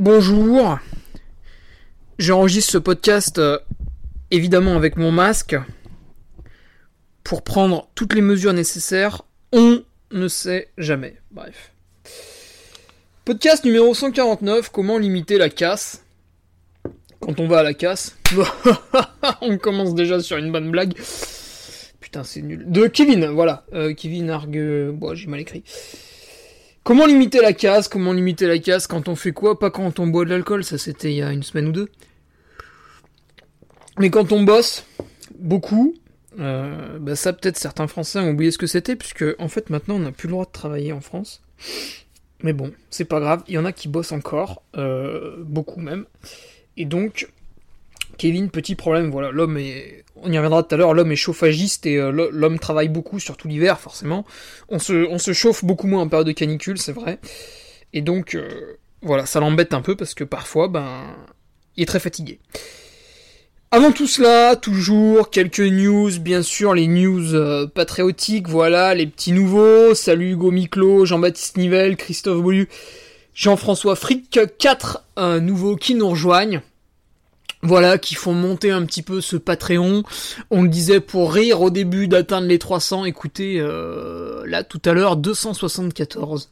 Bonjour. J'enregistre ce podcast euh, évidemment avec mon masque pour prendre toutes les mesures nécessaires. On ne sait jamais. Bref. Podcast numéro 149, comment limiter la casse? Quand on va à la casse. on commence déjà sur une bonne blague. Putain, c'est nul. De Kevin, voilà. Euh, Kevin Argue... Bon, j'ai mal écrit. Comment limiter la casse? Comment limiter la casse quand on fait quoi? Pas quand on boit de l'alcool, ça c'était il y a une semaine ou deux. Mais quand on bosse beaucoup, euh, bah ça peut-être certains Français ont oublié ce que c'était, puisque en fait maintenant on n'a plus le droit de travailler en France. Mais bon, c'est pas grave, il y en a qui bossent encore, euh, beaucoup même. Et donc, Kevin, petit problème, voilà, l'homme est, on y reviendra tout à l'heure, l'homme est chauffagiste et euh, l'homme travaille beaucoup, surtout l'hiver, forcément. On se, chauffe beaucoup moins en période de canicule, c'est vrai. Et donc, euh, voilà, ça l'embête un peu parce que parfois, ben, il est très fatigué. Avant tout cela, toujours quelques news, bien sûr, les news euh, patriotiques, voilà, les petits nouveaux. Salut Hugo Miclo, Jean-Baptiste Nivelle, Christophe Bolu, Jean-François Frick, quatre nouveaux qui nous rejoignent voilà, qui font monter un petit peu ce Patreon. On le disait pour rire au début d'atteindre les 300. Écoutez, euh, là tout à l'heure 274.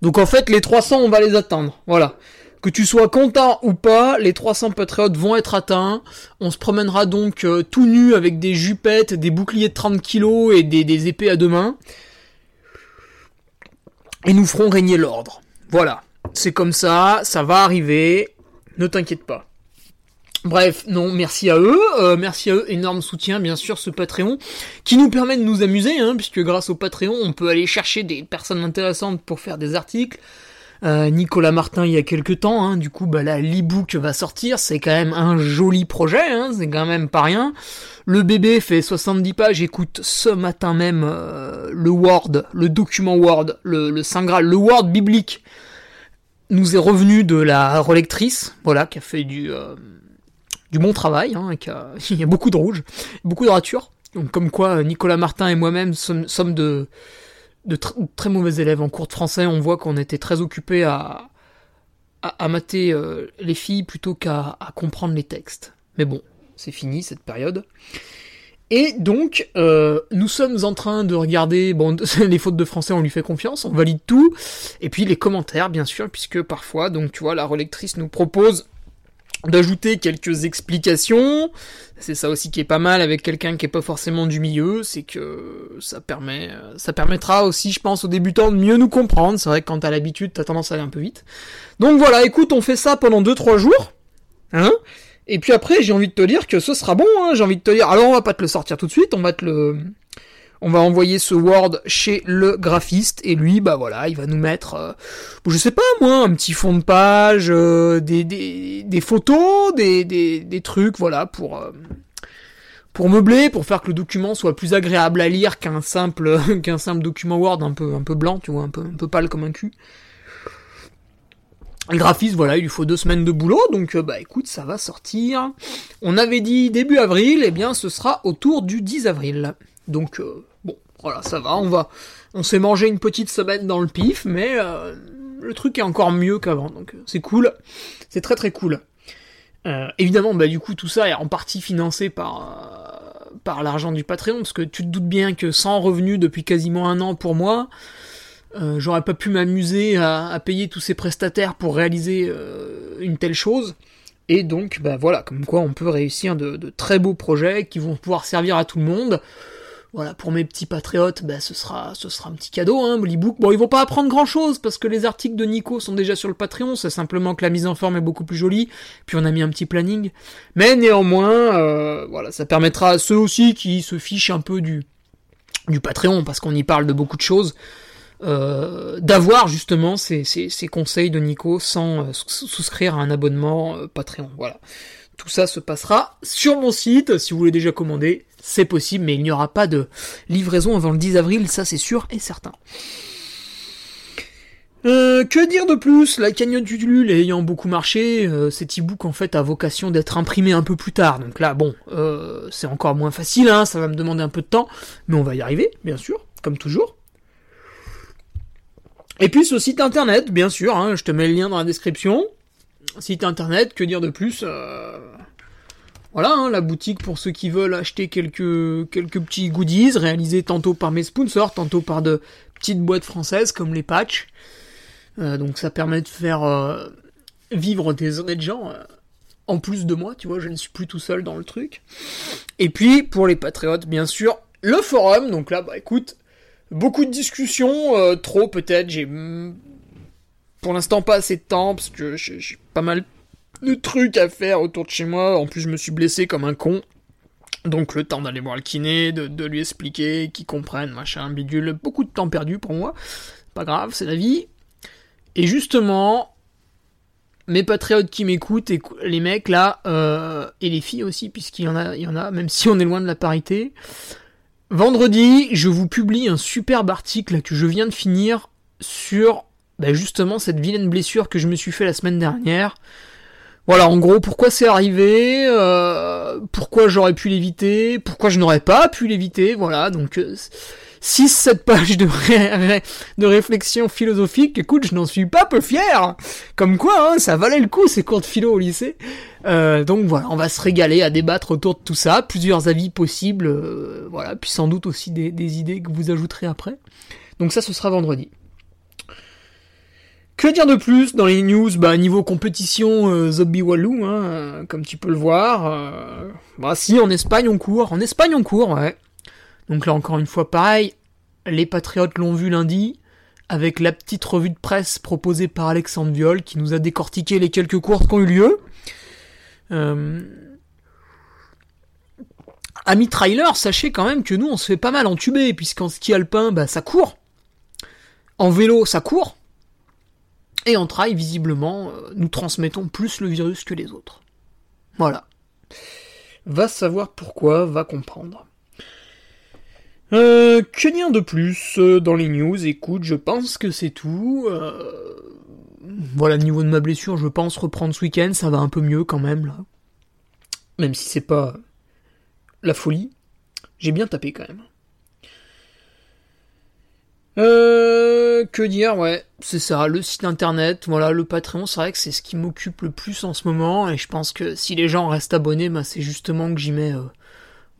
Donc en fait les 300 on va les atteindre. Voilà. Que tu sois content ou pas, les 300 patriotes vont être atteints. On se promènera donc euh, tout nu avec des jupettes, des boucliers de 30 kilos et des, des épées à deux mains. Et nous ferons régner l'ordre. Voilà. C'est comme ça, ça va arriver. Ne t'inquiète pas. Bref, non, merci à eux, euh, merci à eux, énorme soutien bien sûr ce Patreon, qui nous permet de nous amuser, hein, puisque grâce au Patreon on peut aller chercher des personnes intéressantes pour faire des articles. Euh, Nicolas Martin il y a quelques temps, hein, du coup bah là l'e-book va sortir, c'est quand même un joli projet, hein, c'est quand même pas rien. Le bébé fait 70 pages, écoute ce matin même euh, le Word, le document Word, le, le Saint Graal, le Word biblique nous est revenu de la relectrice, voilà, qui a fait du du bon travail, hein, il y a beaucoup de rouge, beaucoup de ratures. Donc comme quoi Nicolas Martin et moi-même sommes, de, de très mauvais élèves en cours de français. On voit qu'on était très occupés à, à, mater euh, les filles plutôt qu'à comprendre les textes. Mais bon, c'est fini cette période. Et donc, euh, nous sommes en train de regarder, bon, les fautes de français, on lui fait confiance, on valide tout, et puis les commentaires, bien sûr, puisque parfois, donc tu vois, la relectrice nous propose d'ajouter quelques explications. C'est ça aussi qui est pas mal avec quelqu'un qui est pas forcément du milieu, c'est que ça permet, ça permettra aussi, je pense, aux débutants de mieux nous comprendre. C'est vrai que quand t'as l'habitude, t'as tendance à aller un peu vite. Donc voilà, écoute, on fait ça pendant 2-3 jours, hein. Et puis après, j'ai envie de te dire que ce sera bon, hein. J'ai envie de te dire, alors on va pas te le sortir tout de suite, on va te le, on va envoyer ce Word chez le graphiste et lui, bah voilà, il va nous mettre, euh, je sais pas moi, un petit fond de page, euh, des, des, photos, des, des, des, trucs, voilà, pour euh, pour meubler, pour faire que le document soit plus agréable à lire qu'un simple qu'un simple document Word un peu un peu blanc, tu vois, un peu un peu pâle comme un cul. Le graphiste, voilà, il lui faut deux semaines de boulot, donc euh, bah écoute, ça va sortir. On avait dit début avril, et eh bien ce sera autour du 10 avril. Donc voilà, ça va, on va, on s'est mangé une petite semaine dans le pif, mais euh, le truc est encore mieux qu'avant, donc c'est cool, c'est très très cool. évidemment, bah du coup tout ça est en partie financé par par l'argent du Patreon, parce que tu te doutes bien que sans revenu depuis quasiment un an pour moi, euh, j'aurais pas pu m'amuser à, payer tous ces prestataires pour réaliser euh, une telle chose. Et donc, bah voilà, comme quoi on peut réussir de, très beaux projets qui vont pouvoir servir à tout le monde. Voilà, pour mes petits patriotes, bah, ce sera, ce sera un petit cadeau, hein, Book. Bon, ils vont pas apprendre grand chose, parce que les articles de Nico sont déjà sur le Patreon, c'est simplement que la mise en forme est beaucoup plus jolie, puis on a mis un petit planning. Mais néanmoins, euh, voilà, ça permettra à ceux aussi qui se fichent un peu du, du Patreon, parce qu'on y parle de beaucoup de choses, euh, d'avoir justement ces, ces, conseils de Nico sans euh, souscrire à un abonnement Patreon. Voilà. Tout ça se passera sur mon site. Si vous voulez déjà commander, c'est possible, mais il n'y aura pas de livraison avant le 10 avril, ça c'est sûr et certain. que dire de plus? La cagnotte du ayant beaucoup marché, cet e-book en fait a vocation d'être imprimé un peu plus tard. Donc là, bon, c'est encore moins facile, hein, ça va me demander un peu de temps, mais on va y arriver, bien sûr, comme toujours. Et puis ce site internet, bien sûr, hein, je te mets le lien dans la description. Site internet, que dire de plus? Euh, Voilà, hein, la boutique pour ceux qui veulent acheter quelques, petits goodies, réalisés tantôt par mes sponsors, tantôt par de petites boîtes françaises comme les patchs. Euh, donc ça permet de faire euh, vivre des honnêtes gens en plus de moi, tu vois, je ne suis plus tout seul dans le truc. Et puis, pour les patriotes, bien sûr, le forum, donc là, bah écoute, Beaucoup de discussions, euh, trop peut-être. J'ai pour l'instant pas assez de temps parce que j'ai pas mal de trucs à faire autour de chez moi. En plus, je me suis blessé comme un con. Donc le temps d'aller voir le kiné, de, lui expliquer, qu'il comprenne, machin, bidule. Beaucoup de temps perdu pour moi. Pas grave, c'est la vie. Et justement, mes patriotes qui m'écoutent, les mecs là, euh, et les filles aussi, puisqu'il y en a, y en a, même si on est loin de la parité, Vendredi, je vous publie un superbe article que je viens de finir sur bah, justement cette vilaine blessure que je me suis fait la semaine dernière. Voilà, en gros, pourquoi c'est arrivé, euh, pourquoi j'aurais pu l'éviter, pourquoi je n'aurais pas pu l'éviter, voilà, donc euh, 6-7 pages de, réflexion philosophique, écoute, je n'en suis pas peu fier. Comme quoi, hein, ça valait le coup ces cours de philo au lycée. Euh, donc voilà, on va se régaler à débattre autour de tout ça, plusieurs avis possibles, euh, voilà, puis sans doute aussi des, idées que vous ajouterez après. Donc ça, ce sera vendredi. Que dire de plus dans les news? Bah niveau compétition, euh, Zombie Walou, hein, euh, comme tu peux le voir. bah si, en Espagne on court. En Espagne on court, ouais. Donc là encore une fois pareil, les Patriotes l'ont vu lundi, avec la petite revue de presse proposée par Alexandre Viol, qui nous a décortiqué les quelques courses qui ont eu lieu. Euh... Amis trailer, sachez quand même que nous on se fait pas mal entuber, puisqu'en ski alpin, bah ça court. En vélo, ça court. Et en trail, visiblement, euh, nous transmettons plus le virus que les autres. Voilà. Va savoir pourquoi, va comprendre. Euh, que dire de plus euh, dans les news? Écoute, je pense que c'est tout. Euh, voilà, niveau de ma blessure, je pense reprendre ce week-end, ça va un peu mieux quand même là. Même si c'est pas la folie, j'ai bien tapé quand même. Euh, que dire, ouais, c'est ça, le site internet, voilà, le Patreon, c'est vrai que c'est ce qui m'occupe le plus en ce moment, et je pense que si les gens restent abonnés, bah, c'est justement que j'y mets euh,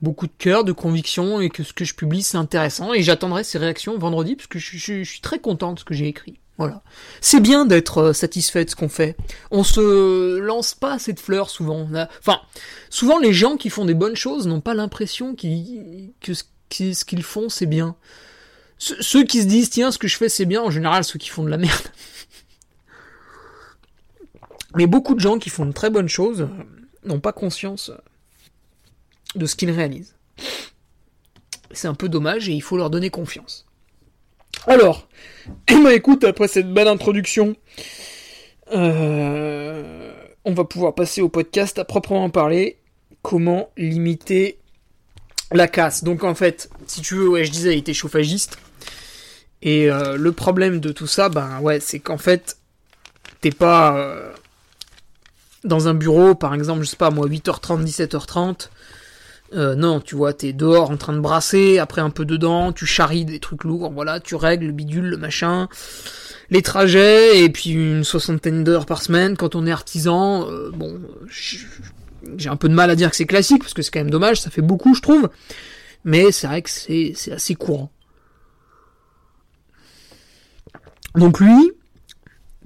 beaucoup de cœur, de conviction et que ce que je publie c'est intéressant et j'attendrai ces réactions vendredi parce que je, suis très content de ce que j'ai écrit. Voilà. C'est bien d'être euh, satisfait de ce qu'on fait. On se lance pas assez de fleurs souvent. Enfin, souvent les gens qui font des bonnes choses n'ont pas l'impression que ce qu'ils font c'est bien. Ceux qui se disent tiens ce que je fais c'est bien, en général ceux qui font de la merde. Mais beaucoup de gens qui font de très bonnes choses n'ont pas conscience de ce qu'ils réalisent. C'est un peu dommage et il faut leur donner confiance. Alors, eh ben, écoute, après cette belle introduction, euh, on va pouvoir passer au podcast à proprement parler. Comment limiter la casse? Donc en fait, si tu veux, ouais, je disais, il était chauffagiste. Et euh, le problème de tout ça, ben ouais, c'est qu'en fait, t'es pas euh, dans un bureau, par exemple, je sais pas moi, 8h30, 17h30. Euh, non, tu vois, t'es dehors en train de brasser, après un peu dedans, tu charries des trucs lourds, voilà, tu règles le bidule, le machin, les trajets, et puis une soixantaine d'heures par semaine quand on est artisan. Euh, bon, j'ai un peu de mal à dire que c'est classique, parce que c'est quand même dommage, ça fait beaucoup, je trouve. Mais c'est vrai que c'est assez courant. Donc lui,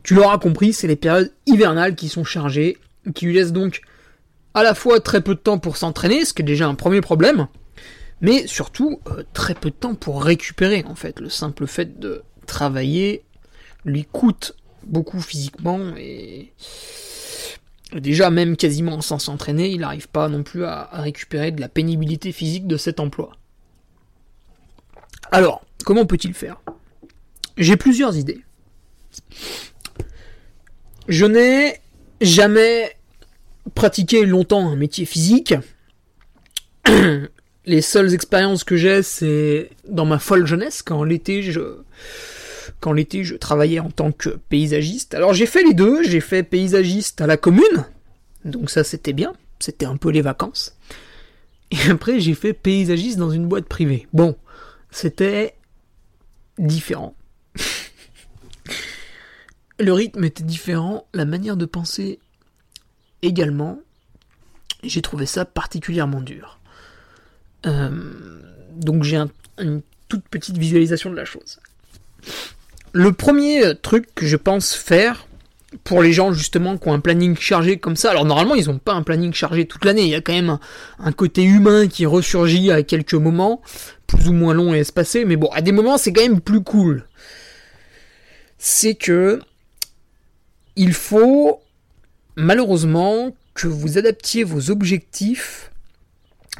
tu l'auras compris, c'est les périodes hivernales qui sont chargées, qui lui laissent donc à la fois très peu de temps pour s'entraîner, ce qui est déjà un premier problème, mais surtout euh, très peu de temps pour récupérer en fait. Le simple fait de travailler lui coûte beaucoup physiquement et déjà même quasiment sans s'entraîner, il n'arrive pas non plus à récupérer de la pénibilité physique de cet emploi. Alors, comment peut-il faire? J'ai plusieurs idées. Je n'ai jamais pratiqué longtemps un métier physique. Les seules expériences que j'ai, c'est dans ma folle jeunesse, quand l'été je, quand l'été je travaillais en tant que paysagiste. Alors j'ai fait les deux, j'ai fait paysagiste à la commune, donc ça c'était bien, c'était un peu les vacances. Et après j'ai fait paysagiste dans une boîte privée. Bon, c'était différent. Le rythme était différent, la manière de penser également. J'ai trouvé ça particulièrement dur. Euh, donc j'ai une toute petite visualisation de la chose. Le premier truc que je pense faire pour les gens justement qui ont un planning chargé comme ça, alors normalement ils n'ont pas un planning chargé toute l'année, il y a quand même un, côté humain qui ressurgit à quelques moments, plus ou moins long et espacé, mais bon, à des moments c'est quand même plus cool. C'est que il faut malheureusement que vous adaptiez vos objectifs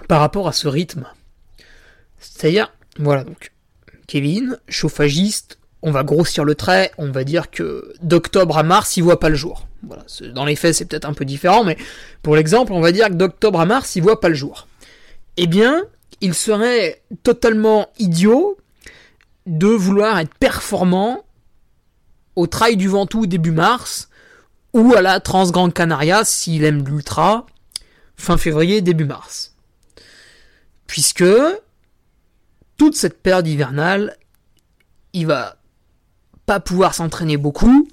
par rapport à ce rythme. C'est-à-dire, voilà donc, Kevin, chauffagiste, on va grossir le trait, on va dire que d'octobre à mars, il voit pas le jour. Voilà, dans les faits, c'est peut-être un peu différent, mais pour l'exemple, on va dire que d'octobre à mars, il voit pas le jour. Eh bien, il serait totalement idiot de vouloir être performant au Trail du Ventoux début mars, ou à la Transgrande Canaria s'il aime l'ultra, fin février, début mars. Puisque toute cette période hivernale, il va pas pouvoir s'entraîner beaucoup,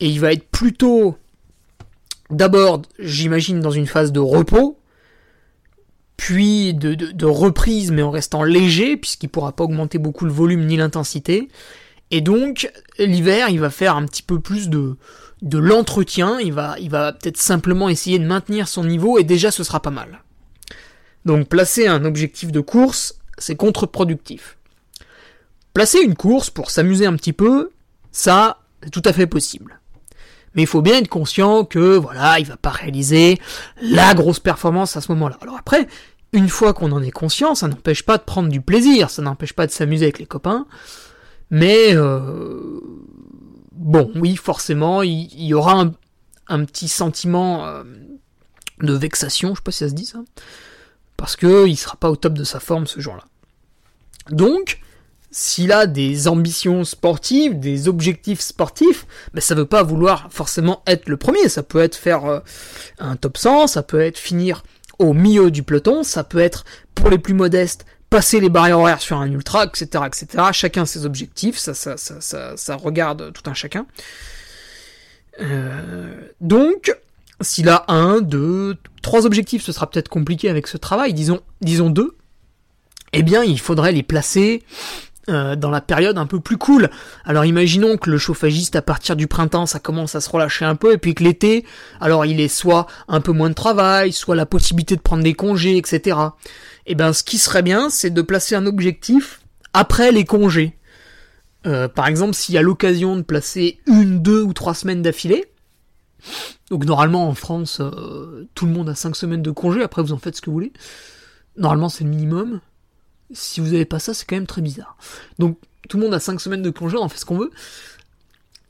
et il va être plutôt d'abord, j'imagine, dans une phase de repos, puis de, de, reprise mais en restant léger, puisqu'il pourra pas augmenter beaucoup le volume ni l'intensité, et donc, l'hiver, il va faire un petit peu plus de, de l'entretien, il va, il va peut-être simplement essayer de maintenir son niveau, et déjà ce sera pas mal. Donc, placer un objectif de course, c'est contre-productif. Placer une course pour s'amuser un petit peu, ça, c'est tout à fait possible. Mais il faut bien être conscient que, voilà, il va pas réaliser la grosse performance à ce moment-là. Alors après, une fois qu'on en est conscient, ça n'empêche pas de prendre du plaisir, ça n'empêche pas de s'amuser avec les copains, mais euh, bon, oui, forcément, il, y aura un, petit sentiment euh, de vexation, je sais pas si ça se dit ça, parce que il sera pas au top de sa forme ce jour-là. Donc, s'il a des ambitions sportives, des objectifs sportifs, ben ça veut pas vouloir forcément être le premier. Ça peut être faire euh, un top 100, ça peut être finir au milieu du peloton, ça peut être pour les plus modestes passer les barrières horaires sur un ultra, etc., etc. Chacun ses objectifs, ça, ça, ça, ça, regarde tout un chacun. Euh, donc, s'il a un, deux, trois objectifs, ce sera peut-être compliqué avec ce travail. Disons, disons deux. Eh bien, il faudrait les placer euh, dans la période un peu plus cool. Alors imaginons que le chauffagiste à partir du printemps ça commence à se relâcher un peu et puis que l'été, alors il est soit un peu moins de travail, soit la possibilité de prendre des congés, etc. Et eh ben ce qui serait bien c'est de placer un objectif après les congés. Euh, par exemple s'il y a l'occasion de placer une, deux ou trois semaines d'affilée, donc normalement en France euh, tout le monde a cinq semaines de congés, après vous en faites ce que vous voulez. Normalement c'est le minimum. Si vous avez pas ça, c'est quand même très bizarre. Donc, tout le monde a 5 semaines de congé, on en fait ce qu'on veut.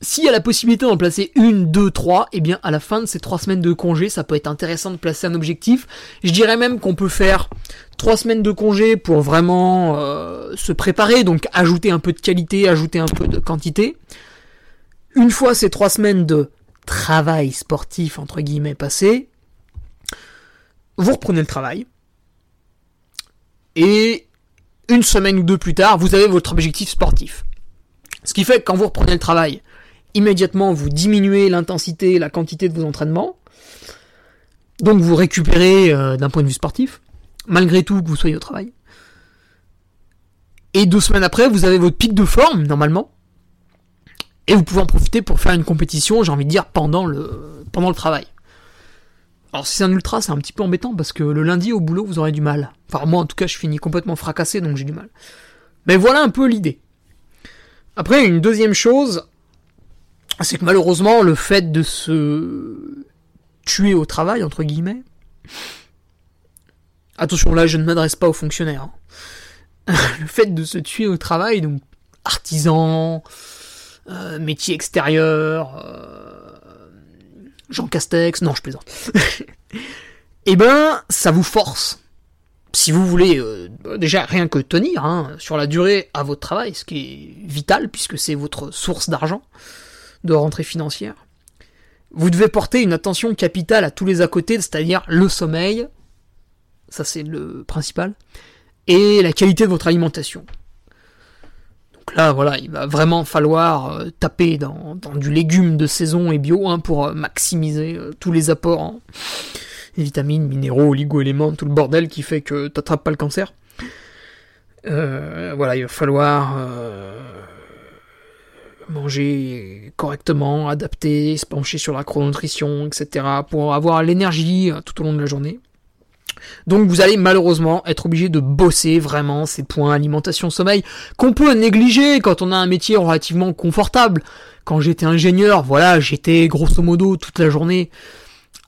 S'il y a la possibilité d'en placer une, deux, trois, eh bien à la fin de ces trois semaines de congé, ça peut être intéressant de placer un objectif. Je dirais même qu'on peut faire trois semaines de congé pour vraiment euh, se préparer, donc ajouter un peu de qualité, ajouter un peu de quantité. Une fois ces trois semaines de travail sportif entre guillemets passé, vous reprenez le travail et une semaine ou deux plus tard, vous avez votre objectif sportif. Ce qui fait que quand vous reprenez le travail, immédiatement vous diminuez l'intensité, la quantité de vos entraînements. Donc vous récupérez euh, d'un point de vue sportif, malgré tout que vous soyez au travail. Et deux semaines après, vous avez votre pic de forme, normalement. Et vous pouvez en profiter pour faire une compétition, j'ai envie de dire, pendant le, pendant le travail. Alors si c'est un ultra, c'est un petit peu embêtant parce que le lundi au boulot, vous aurez du mal. Enfin moi en tout cas, je finis complètement fracassé, donc j'ai du mal. Mais voilà un peu l'idée. Après, une deuxième chose, c'est que malheureusement, le fait de se tuer au travail, entre guillemets, attention là, je ne m'adresse pas aux fonctionnaires. Hein. le fait de se tuer au travail, donc artisan, euh, métier extérieur, euh, Jean Castex, non, je plaisante. eh ben, ça vous force. Si vous voulez euh, déjà rien que tenir hein, sur la durée à votre travail, ce qui est vital puisque c'est votre source d'argent, de rentrée financière, vous devez porter une attention capitale à tous les à côté, c'est-à-dire le sommeil, ça c'est le principal, et la qualité de votre alimentation. Donc là, voilà, il va vraiment falloir euh, taper dans, du légume de saison et bio hein, pour euh, maximiser euh, tous les apports en vitamines, minéraux, oligo-éléments, tout le bordel qui fait que t'attrapes pas le cancer. voilà, il va falloir manger correctement, adapter, se pencher sur la chrononutrition, etc. pour avoir l'énergie tout au long de la journée. Donc vous allez malheureusement être obligé de bosser vraiment ces points alimentation sommeil qu'on peut négliger quand on a un métier relativement confortable. Quand j'étais ingénieur, voilà, j'étais grosso modo toute la journée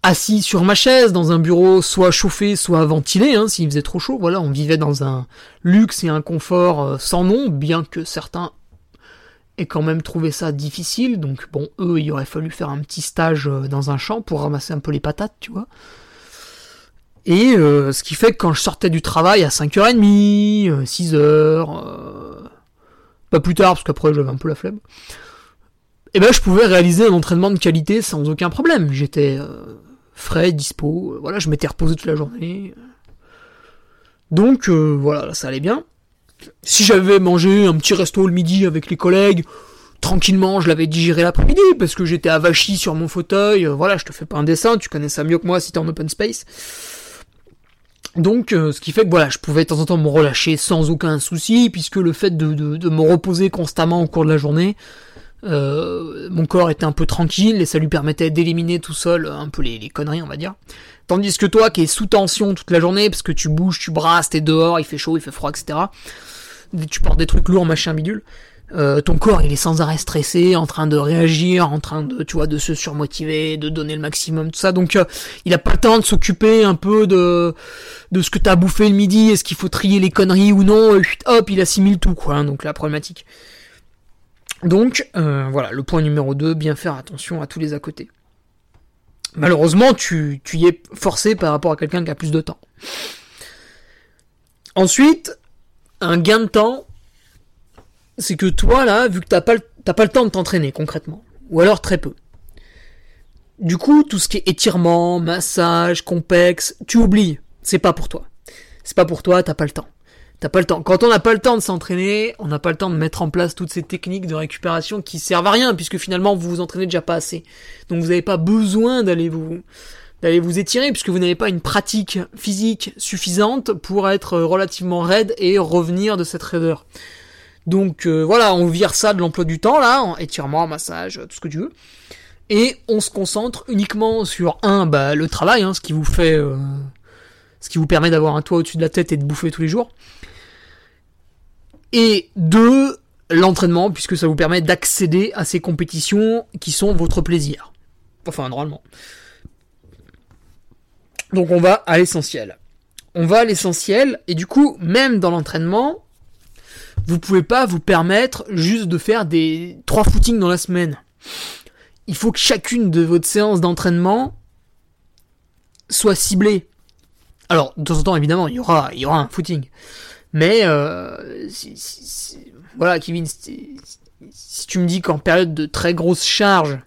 assis sur ma chaise dans un bureau soit chauffé soit ventilé hein, s'il faisait trop chaud. Voilà, on vivait dans un luxe et un confort euh, sans nom, bien que certains quand même trouvé ça difficile. Donc bon, eux, il aurait fallu faire un petit stage euh, dans un champ pour ramasser un peu les patates, tu vois. Et euh, ce qui fait que quand je sortais du travail à 5h30, 6h, euh, euh, pas plus tard parce qu'après j'avais un peu la flemme, et eh ben je pouvais réaliser un entraînement de qualité sans aucun problème. J'étais frais, dispo, voilà, je m'étais reposé toute la journée. Donc voilà, ça allait bien. Si j'avais mangé un petit resto le midi avec les collègues, tranquillement, je l'avais digéré l'après-midi parce que j'étais avachi sur mon fauteuil. Voilà, je te fais pas un dessin, tu connais ça mieux que moi si t'es en open space. Donc, euh, ce qui fait que voilà, je pouvais de temps en temps me relâcher sans aucun souci, puisque le fait de, de, me reposer constamment au cours de la journée, euh, mon corps était un peu tranquille et ça lui permettait d'éliminer tout seul un peu les, les, conneries, on va dire. Tandis que toi, qui es sous tension toute la journée, parce que tu bouges, tu brasses, t'es dehors, il fait chaud, il fait froid, etc. Tu portes des trucs lourds, machin bidule. Euh, ton corps il est sans arrêt stressé, en train de réagir, en train de tu vois de se surmotiver, de donner le maximum, tout ça. Donc euh, il a pas le temps de s'occuper un peu de de ce que t'as bouffé le midi, est-ce qu'il faut trier les conneries ou non. hop, il assimile tout quoi. Hein, donc la problématique. Donc euh, voilà, le point numéro 2, bien faire attention à tous les à côté. Malheureusement, tu, tu y es forcé par rapport à quelqu'un qui a plus de temps. Ensuite, un gain de temps c'est que toi, là, vu que t'as pas, pas le temps de t'entraîner concrètement, ou alors très peu. Du coup, tout ce qui est étirement, massage, complexe, tu oublies. C'est pas pour toi. C'est pas pour toi, t'as pas le temps. T'as pas le temps. Quand on n'a pas le temps de s'entraîner, on n'a pas le temps de mettre en place toutes ces techniques de récupération qui servent à rien, puisque finalement vous vous entraînez déjà pas assez. Donc vous n'avez pas besoin d'aller vous d'aller vous étirer, puisque vous n'avez pas une pratique physique suffisante pour être relativement raide et revenir de cette raideur. Donc euh, voilà, on vire ça de l'emploi du temps là, en étirement, massage, tout ce que tu veux. Et on se concentre uniquement sur un, bah, le travail, hein, ce qui vous fait, euh, ce qui vous permet d'avoir un toit au-dessus de la tête et de bouffer tous les jours. Et deux, l'entraînement, puisque ça vous permet d'accéder à ces compétitions qui sont votre plaisir. Enfin, normalement. Donc on va à l'essentiel. On va à l'essentiel, et du coup, même dans l'entraînement, vous pouvez pas vous permettre juste de faire des trois footings dans la semaine. Il faut que chacune de votre séances d'entraînement soit ciblée. Alors, de temps en temps, évidemment, il y aura, il y aura un footing. Mais, euh, voilà, Kevin, si, tu me dis qu'en période de très grosse charge,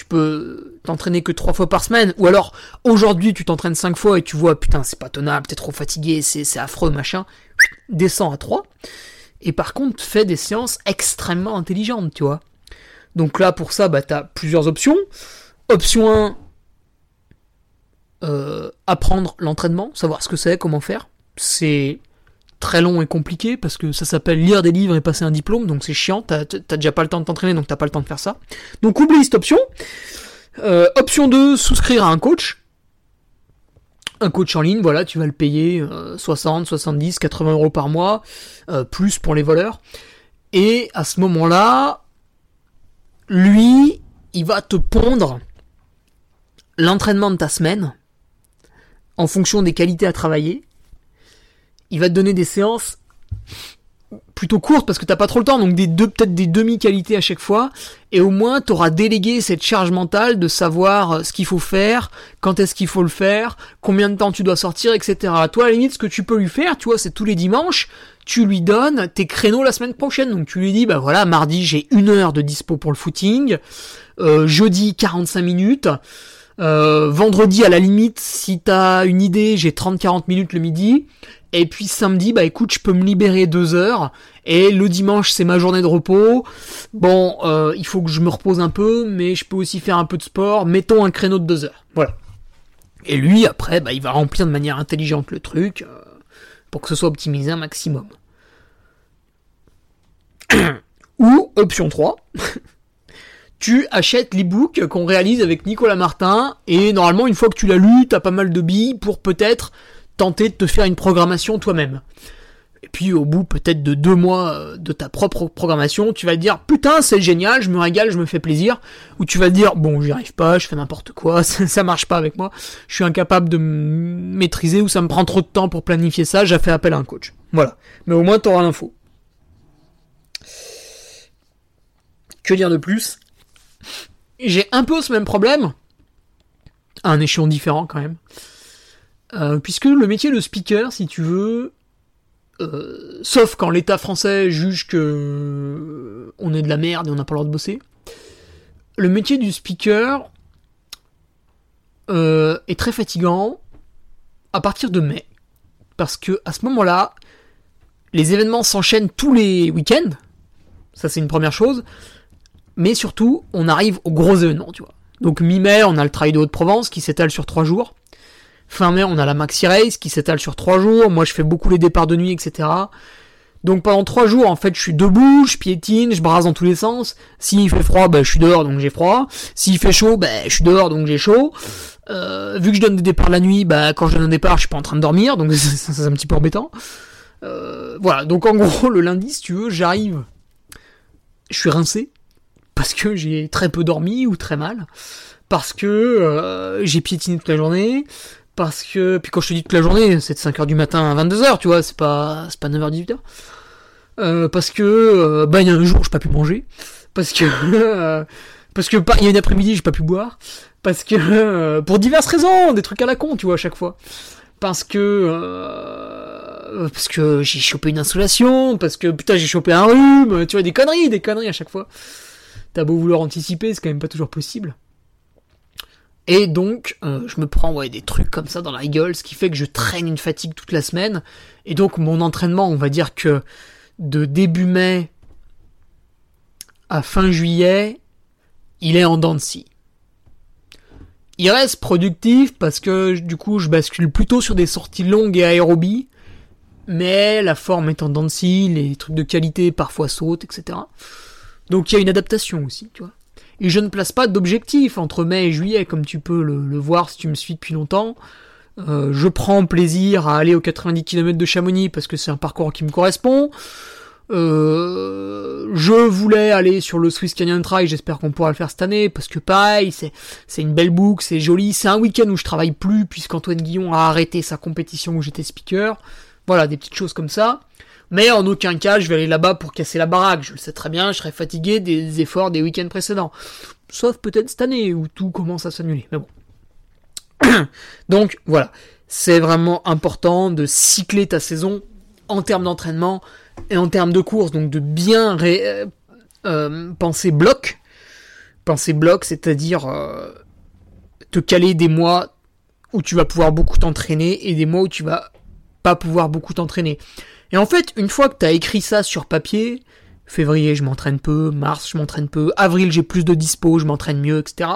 tu peux t'entraîner que trois fois par semaine, ou alors aujourd'hui tu t'entraînes cinq fois et tu vois putain c'est pas tenable, t'es trop fatigué, c'est affreux machin, descends à 3. Et par contre fais des séances extrêmement intelligentes, tu vois. Donc là pour ça bah t'as plusieurs options. Option 1, euh, apprendre l'entraînement, savoir ce que c'est, comment faire. C'est très long et compliqué parce que ça s'appelle lire des livres et passer un diplôme, donc c'est chiant, t'as, déjà pas le temps de t'entraîner, donc t'as pas le temps de faire ça. Donc oublie cette option. Euh, option 2, souscrire à un coach. Un coach en ligne, voilà, tu vas le payer 60, 70, 80 euros par mois, euh, plus pour les voleurs. Et à ce moment-là, lui, il va te pondre l'entraînement de ta semaine en fonction des qualités à travailler il va te donner des séances plutôt courtes parce que t'as pas trop le temps, donc des deux, peut-être des demi-qualités à chaque fois, et au moins t'auras délégué cette charge mentale de savoir euh, ce qu'il faut faire, quand est-ce qu'il faut le faire, combien de temps tu dois sortir, etc. Toi, à la limite, ce que tu peux lui faire, tu vois, c'est tous les dimanches, tu lui donnes tes créneaux la semaine prochaine, donc tu lui dis, bah voilà, mardi j'ai une heure de dispo pour le footing, euh, jeudi 45 minutes, euh, vendredi à la limite, si t'as une idée, j'ai 30-40 minutes le midi, et puis samedi, bah écoute, je peux me libérer deux heures. Et le dimanche, c'est ma journée de repos. Bon, euh, il faut que je me repose un peu, mais je peux aussi faire un peu de sport. Mettons un créneau de deux heures. Voilà. Et lui, après, bah, il va remplir de manière intelligente le truc euh, pour que ce soit optimisé un maximum. Ou, option 3, tu achètes l'ebook qu'on réalise avec Nicolas Martin, et normalement, une fois que tu l'as lu, t'as pas mal de billes pour peut-être tenter de te faire une programmation toi-même. Et puis au bout peut-être de deux mois euh, de ta propre programmation, tu vas te dire putain c'est génial, je me régale, je me fais plaisir. Ou tu vas te dire bon j'y arrive pas, je fais n'importe quoi, ça, marche pas avec moi, je suis incapable de maîtriser ou ça me prend trop de temps pour planifier ça, j'ai fait appel à un coach. Voilà. Mais au moins tu auras l'info. Que dire de plus? J'ai un peu ce même problème, à un échelon différent quand même. Euh, puisque le métier de speaker, si tu veux, euh, sauf quand l'État français juge que euh, on est de la merde et on n'a pas le droit de bosser, le métier du speaker est très fatigant à partir de mai, parce que à ce moment-là, les événements s'enchaînent tous les week-ends, ça c'est une première chose, mais surtout on arrive aux gros événements, tu vois. Donc mi-mai, on a le Trail de Haute-Provence qui s'étale sur trois jours. Fin mai, on a la Maxi Race qui s'étale sur trois jours. Moi, je fais beaucoup les départs de nuit, etc. Donc pendant trois jours, en fait, je suis debout, je piétine, je brasse dans tous les sens. S'il fait froid, ben, je suis dehors, donc j'ai froid. S'il fait chaud, ben, je suis dehors, donc j'ai chaud. Euh, vu que je donne des départs la nuit, bah, quand je donne un départ, je suis pas en train de dormir, donc c'est un petit peu embêtant. Euh, voilà, donc en gros, le lundi, si tu veux, j'arrive, je suis rincé, parce que j'ai très peu dormi ou très mal, parce que euh, j'ai piétiné toute la journée, parce que puis quand je te dis toute la journée, c'est de 5h du matin à 22h, tu vois, c'est pas c'est pas 9h 18h. Euh, parce que euh, bah il y a un jour j'ai pas pu manger, parce que parce que il y a une après-midi j'ai pas pu boire, parce que pour diverses raisons, des trucs à la con, tu vois à chaque fois. Parce que parce que j'ai chopé une insolation, parce que putain j'ai chopé un rhume, tu vois des conneries, des conneries à chaque fois. T'as beau vouloir anticiper, c'est quand même pas toujours possible. Et donc, euh, je me prends des trucs comme ça dans la gueule, ce qui fait que je traîne une fatigue toute la semaine. Et donc, mon entraînement, on va dire que de début mai à fin juillet, il est en dents. Il reste productif parce que du coup, je bascule plutôt sur des sorties longues et aérobies. Mais la forme est en dents les trucs de qualité parfois sautent, etc. Donc il y a une adaptation aussi, tu vois. Et je ne place pas d'objectif entre mai et juillet, comme tu peux le, voir si tu me suis depuis longtemps. Euh, je prends plaisir à aller aux 90 km de Chamonix parce que c'est un parcours qui me correspond. Euh, je voulais aller sur le Swiss Canyon Trail, j'espère qu'on pourra le faire cette année, parce que pareil, c'est, c'est une belle boucle, c'est joli, c'est un week-end où je travaille plus, puisqu'Antoine Guillon a arrêté sa compétition où j'étais speaker. Voilà, des petites choses comme ça. Mais en aucun cas, je vais aller là-bas pour casser la baraque. Je le sais très bien, je serai fatigué des efforts des week-ends précédents. Sauf peut-être cette année où tout commence à s'annuler. Mais bon. Donc voilà, c'est vraiment important de cycler ta saison en termes d'entraînement et en termes de course. Donc de bien euh, penser bloc. penser bloc, c'est-à-dire euh, te caler des mois où tu vas pouvoir beaucoup t'entraîner et des mois où tu vas pas pouvoir beaucoup t'entraîner. Et en fait, une fois que tu as écrit ça sur papier, février je m'entraîne peu, mars je m'entraîne peu, avril j'ai plus de dispo, je m'entraîne mieux, etc.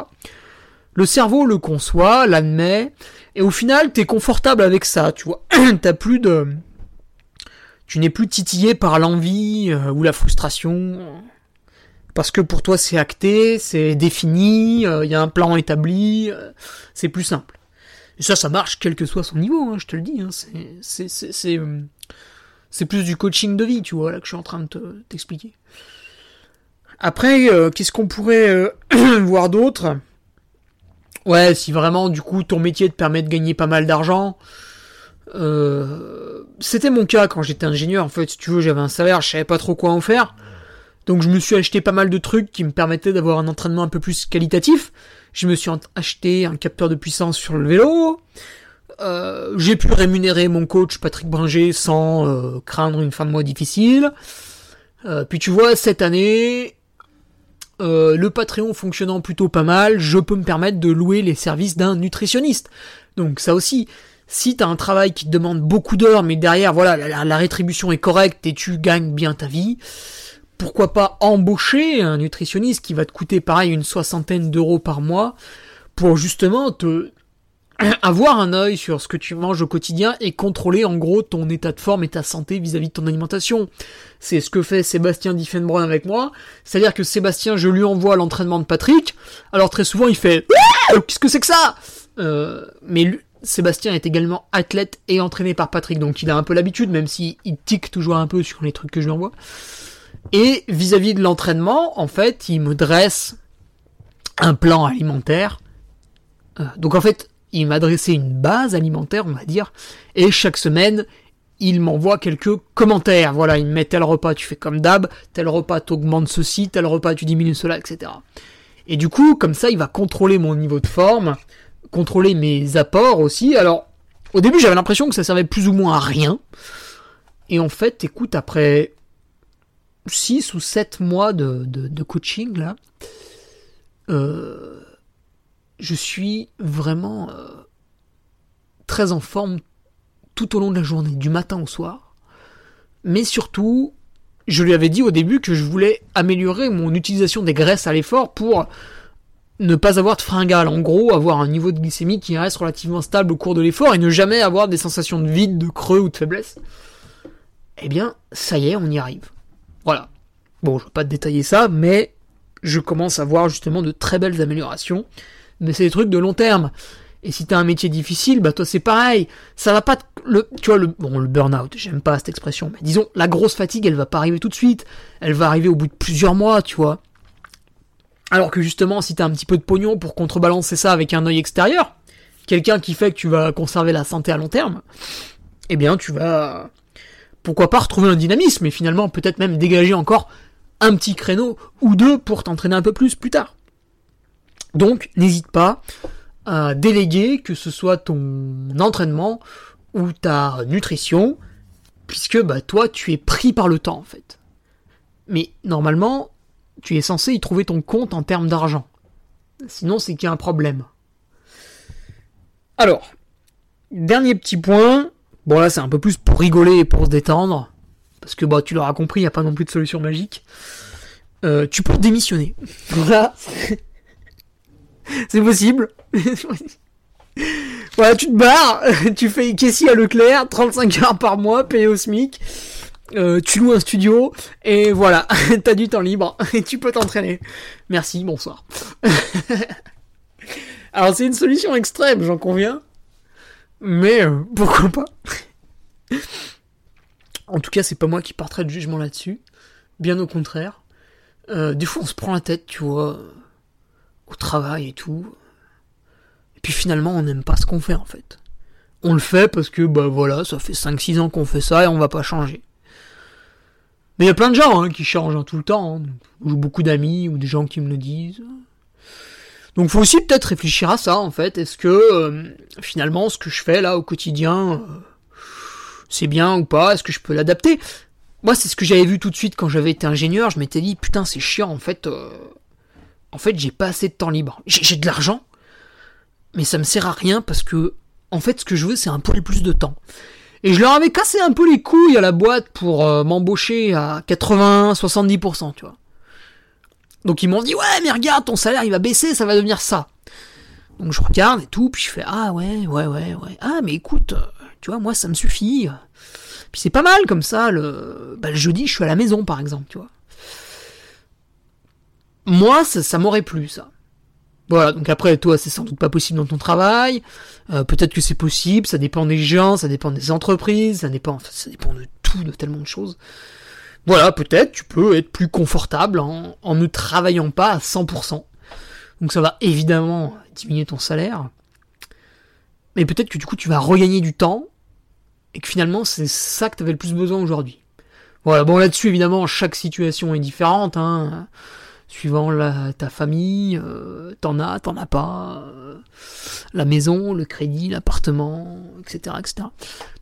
Le cerveau le conçoit, l'admet, et au final t'es confortable avec ça, tu vois. T'as plus de... Tu n'es plus titillé par l'envie euh, ou la frustration. Parce que pour toi c'est acté, c'est défini, il euh, y a un plan établi, euh, c'est plus simple. Et ça, ça marche quel que soit son niveau, hein, je te le dis. Hein, c'est, c'est, plus du coaching de vie, tu vois, là que je suis en train de t'expliquer. Après, euh, qu'est-ce qu'on pourrait euh, voir d'autre? Ouais, si vraiment, du coup, ton métier te permet de gagner pas mal d'argent. Euh, c'était mon cas quand j'étais ingénieur. En fait, si tu veux, j'avais un salaire, je savais pas trop quoi en faire. Donc je me suis acheté pas mal de trucs qui me permettaient d'avoir un entraînement un peu plus qualitatif. Je me suis acheté un capteur de puissance sur le vélo. Euh, j'ai pu rémunérer mon coach Patrick Bringer sans euh, craindre une fin de mois difficile. Euh, puis tu vois, cette année, le Patreon fonctionnant plutôt pas mal, je peux me permettre de louer les services d'un nutritionniste. Donc ça aussi, si t'as un travail qui te demande beaucoup d'heures, mais derrière, voilà, la, la, rétribution est correcte et tu gagnes bien ta vie, pourquoi pas embaucher un nutritionniste qui va te coûter pareil une soixantaine d'euros par mois pour justement te avoir un œil sur ce que tu manges au quotidien et contrôler en gros ton état de forme et ta santé vis-à-vis de ton alimentation. C'est ce que fait Sébastien Diffenbrun avec moi. C'est-à-dire que Sébastien, je lui envoie l'entraînement de Patrick. Alors très souvent, il fait Qu'est-ce que c'est que ça? Euh, Mais Sébastien est également athlète et entraîné par Patrick, donc il a un peu l'habitude, même s'il tique toujours un peu sur les trucs que je lui envoie. Et vis-à-vis -vis de l'entraînement, en fait, il me dresse un plan alimentaire. Euh, donc en fait, il m'a dressé une base alimentaire, on va dire, et chaque semaine, il m'envoie quelques commentaires. Voilà, il me met tel repas, tu fais comme d'hab, tel repas, t'augmentes ceci, tel repas, tu diminues cela, etc. Et du coup, comme ça, il va contrôler mon niveau de forme, contrôler mes apports aussi. Alors, au début, j'avais l'impression que ça servait plus ou moins à rien. Et en fait, écoute, après 6 ou 7 mois de, de coaching, là, euh, je suis vraiment euh, très en forme tout au long de la journée, du matin au soir. Mais surtout, je lui avais dit au début que je voulais améliorer mon utilisation des graisses à l'effort pour ne pas avoir de fringales. En gros, avoir un niveau de glycémie qui reste relativement stable au cours de l'effort et ne jamais avoir des sensations de vide, de creux ou de faiblesse. Eh bien, ça y est, on y arrive. Voilà. Bon, je ne vais pas détailler ça, mais je commence à voir justement de très belles améliorations mais c'est des trucs de long terme. Et si t'as un métier difficile, bah toi c'est pareil. Ça va pas le tu vois le bon le burn-out, j'aime pas cette expression, mais disons la grosse fatigue, elle va pas arriver tout de suite. Elle va arriver au bout de plusieurs mois, tu vois. Alors que justement, si t'as un petit peu de pognon pour contrebalancer ça avec un œil extérieur, quelqu'un qui fait que tu vas conserver la santé à long terme, eh bien tu vas pourquoi pas retrouver un dynamisme et finalement peut-être même dégager encore un petit créneau ou deux pour t'entraîner un peu plus plus tard. Donc, n'hésite pas à déléguer, que ce soit ton entraînement ou ta nutrition, puisque bah, toi, tu es pris par le temps, en fait. Mais normalement, tu es censé y trouver ton compte en termes d'argent. Sinon, c'est qu'il y a un problème. Alors, dernier petit point. Bon, là, c'est un peu plus pour rigoler et pour se détendre. Parce que, bah, tu l'auras compris, il n'y a pas non plus de solution magique. Euh, tu peux démissionner. Voilà. c'est possible. voilà, tu te barres, tu fais caissier à Leclerc, 35 heures par mois, payé au SMIC. Euh, tu loues un studio et voilà, t'as du temps libre et tu peux t'entraîner. Merci, bonsoir. Alors c'est une solution extrême, j'en conviens, mais euh, pourquoi pas? En tout cas, c'est pas moi qui porterai de jugement là-dessus, bien au contraire. Euh, des fois, on se prend la tête, tu vois au travail et tout. Et puis finalement, on n'aime pas ce qu'on fait en fait. On le fait parce que, bah voilà, ça fait 5-6 ans qu'on fait ça et on va pas changer. Mais il y a plein de gens hein, qui changent hein, tout le temps. Hein. Ou beaucoup d'amis ou des gens qui me le disent. Donc faut aussi peut-être réfléchir à ça en fait. Est-ce que euh, finalement ce que je fais là au quotidien, euh, c'est bien ou pas? Est-ce que je peux l'adapter? Moi c'est ce que j'avais vu tout de suite quand j'avais été ingénieur. Je m'étais dit putain c'est chiant en fait. Euh, en fait, j'ai pas assez de temps libre. J'ai de l'argent, mais ça me sert à rien parce que, en fait, ce que je veux, c'est un peu plus de temps. Et je leur avais cassé un peu les couilles à la boîte pour euh, m'embaucher à 80-70%, tu vois. Donc ils m'ont dit, ouais, mais regarde, ton salaire, il va baisser, ça va devenir ça. Donc je regarde et tout, puis je fais, ah ouais, ouais, ouais, ouais. Ah, mais écoute, tu vois, moi, ça me suffit. Puis c'est pas mal comme ça, le, bah, le jeudi, je suis à la maison, par exemple, tu vois. Moi, ça, m'aurait plu, ça. Voilà, donc après, toi, c'est sans doute pas possible dans ton travail. Euh, peut-être que c'est possible, ça dépend des gens, ça dépend des entreprises, ça dépend, ça dépend de tout, de tellement de choses. Voilà, peut-être tu peux être plus confortable en, ne travaillant pas à 100%. Donc ça va évidemment diminuer ton salaire. Mais peut-être que du coup tu vas regagner du temps et que finalement c'est ça que tu le plus besoin aujourd'hui. Voilà, bon là-dessus évidemment chaque situation est différente. Hein suivant la, ta famille, euh, t'en as, t'en as pas, euh, la maison, le crédit, l'appartement, etc., etc.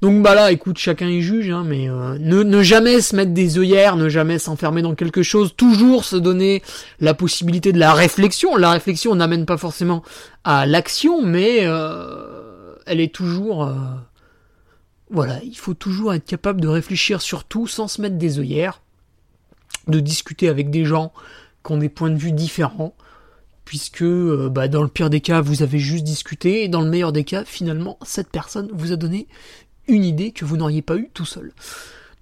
Donc bah là, écoute, chacun y juge, hein, mais euh, ne, ne jamais se mettre des œillères, ne jamais s'enfermer dans quelque chose, toujours se donner la possibilité de la réflexion. La réflexion n'amène pas forcément à l'action, mais elle est toujours... voilà, il faut toujours être capable de réfléchir sur tout sans se mettre des œillères, de discuter avec des gens qui ont des points de vue différents, puisque euh, bah, dans le pire des cas, vous avez juste discuté, et dans le meilleur des cas, finalement, cette personne vous a donné une idée que vous n'auriez pas eu tout seul.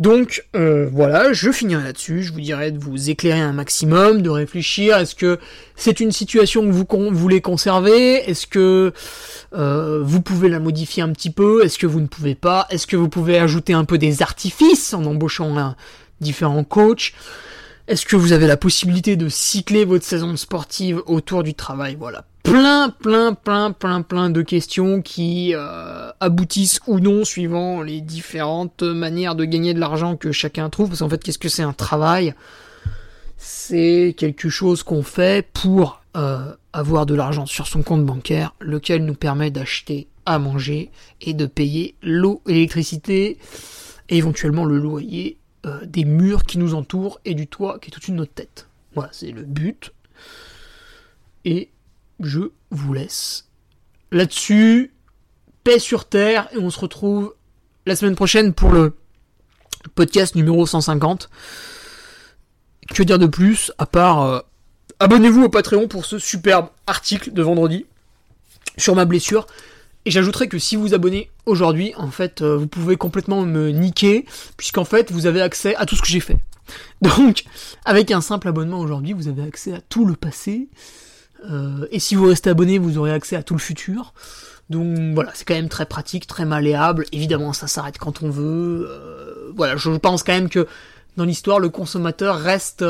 Donc euh, voilà, je finirai là-dessus. Je vous dirais de vous éclairer un maximum, de réfléchir. Est-ce que c'est une situation que vous voulez conserver? Est-ce que euh, vous pouvez la modifier un petit peu? Est-ce que vous ne pouvez pas? Est-ce que vous pouvez ajouter un peu des artifices en embauchant un différent coach? Est-ce que vous avez la possibilité de cycler votre saison sportive autour du travail? Voilà. Plein, plein, plein, plein, plein de questions qui euh, aboutissent ou non suivant les différentes manières de gagner de l'argent que chacun trouve. Parce qu'en fait, qu'est-ce que c'est un travail? C'est quelque chose qu'on fait pour euh, avoir de l'argent sur son compte bancaire, lequel nous permet d'acheter à manger et de payer l'eau, l'électricité et éventuellement le loyer euh, des murs qui nous entourent et du toit qui est au-dessus de notre tête. Voilà, c'est le but. Et je vous laisse là-dessus. Paix sur terre et on se retrouve la semaine prochaine pour le podcast numéro 150. Que dire de plus à part euh, abonnez-vous au Patreon pour ce superbe article de vendredi sur ma blessure. Et j'ajouterais que si vous abonnez aujourd'hui, en fait, euh, vous pouvez complètement me niquer, puisqu'en fait, vous avez accès à tout ce que j'ai fait. Donc, avec un simple abonnement aujourd'hui, vous avez accès à tout le passé. Euh, et si vous restez abonné, vous aurez accès à tout le futur. Donc voilà, c'est quand même très pratique, très malléable. Évidemment, ça s'arrête quand on veut. Euh, voilà, je pense quand même que dans l'histoire, le consommateur reste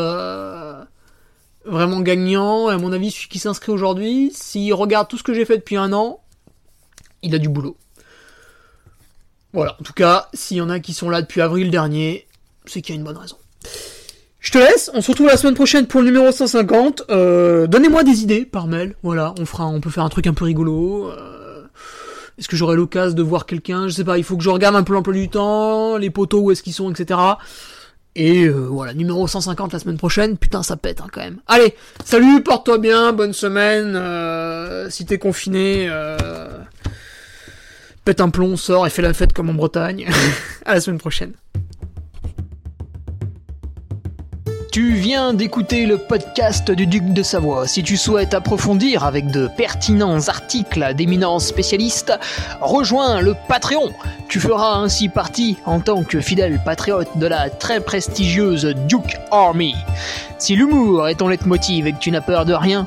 vraiment gagnant. Et à mon avis, celui qui s'inscrit aujourd'hui, s'il regarde tout ce que j'ai fait depuis un an, il a du boulot. Voilà, en tout cas, s'il y en a qui sont là depuis avril dernier, c'est qu'il y a une bonne raison. Je te laisse, on se retrouve la semaine prochaine pour le numéro 150. Euh, donnez-moi des idées par mail, voilà, on fera, on peut faire un truc un peu rigolo. Euh, est-ce que j'aurai l'occasion de voir quelqu'un? Je sais pas, il faut que je regarde un peu l'emploi du temps, les poteaux où est-ce qu'ils sont, etc. Et euh, voilà, numéro 150 la semaine prochaine, putain ça pète hein, quand même. Allez, salut, porte-toi bien, bonne semaine, si t'es confiné pète un plomb, sort et fait la fête comme en Bretagne. à la semaine prochaine. Tu viens d'écouter le podcast du Duc de Savoie. Si tu souhaites approfondir avec de pertinents articles d'éminents spécialistes, rejoins le Patreon. Tu feras ainsi partie, en tant que fidèle patriote, de la très prestigieuse Duke Army. Si l'humour est ton leitmotiv et que tu n'as peur de rien,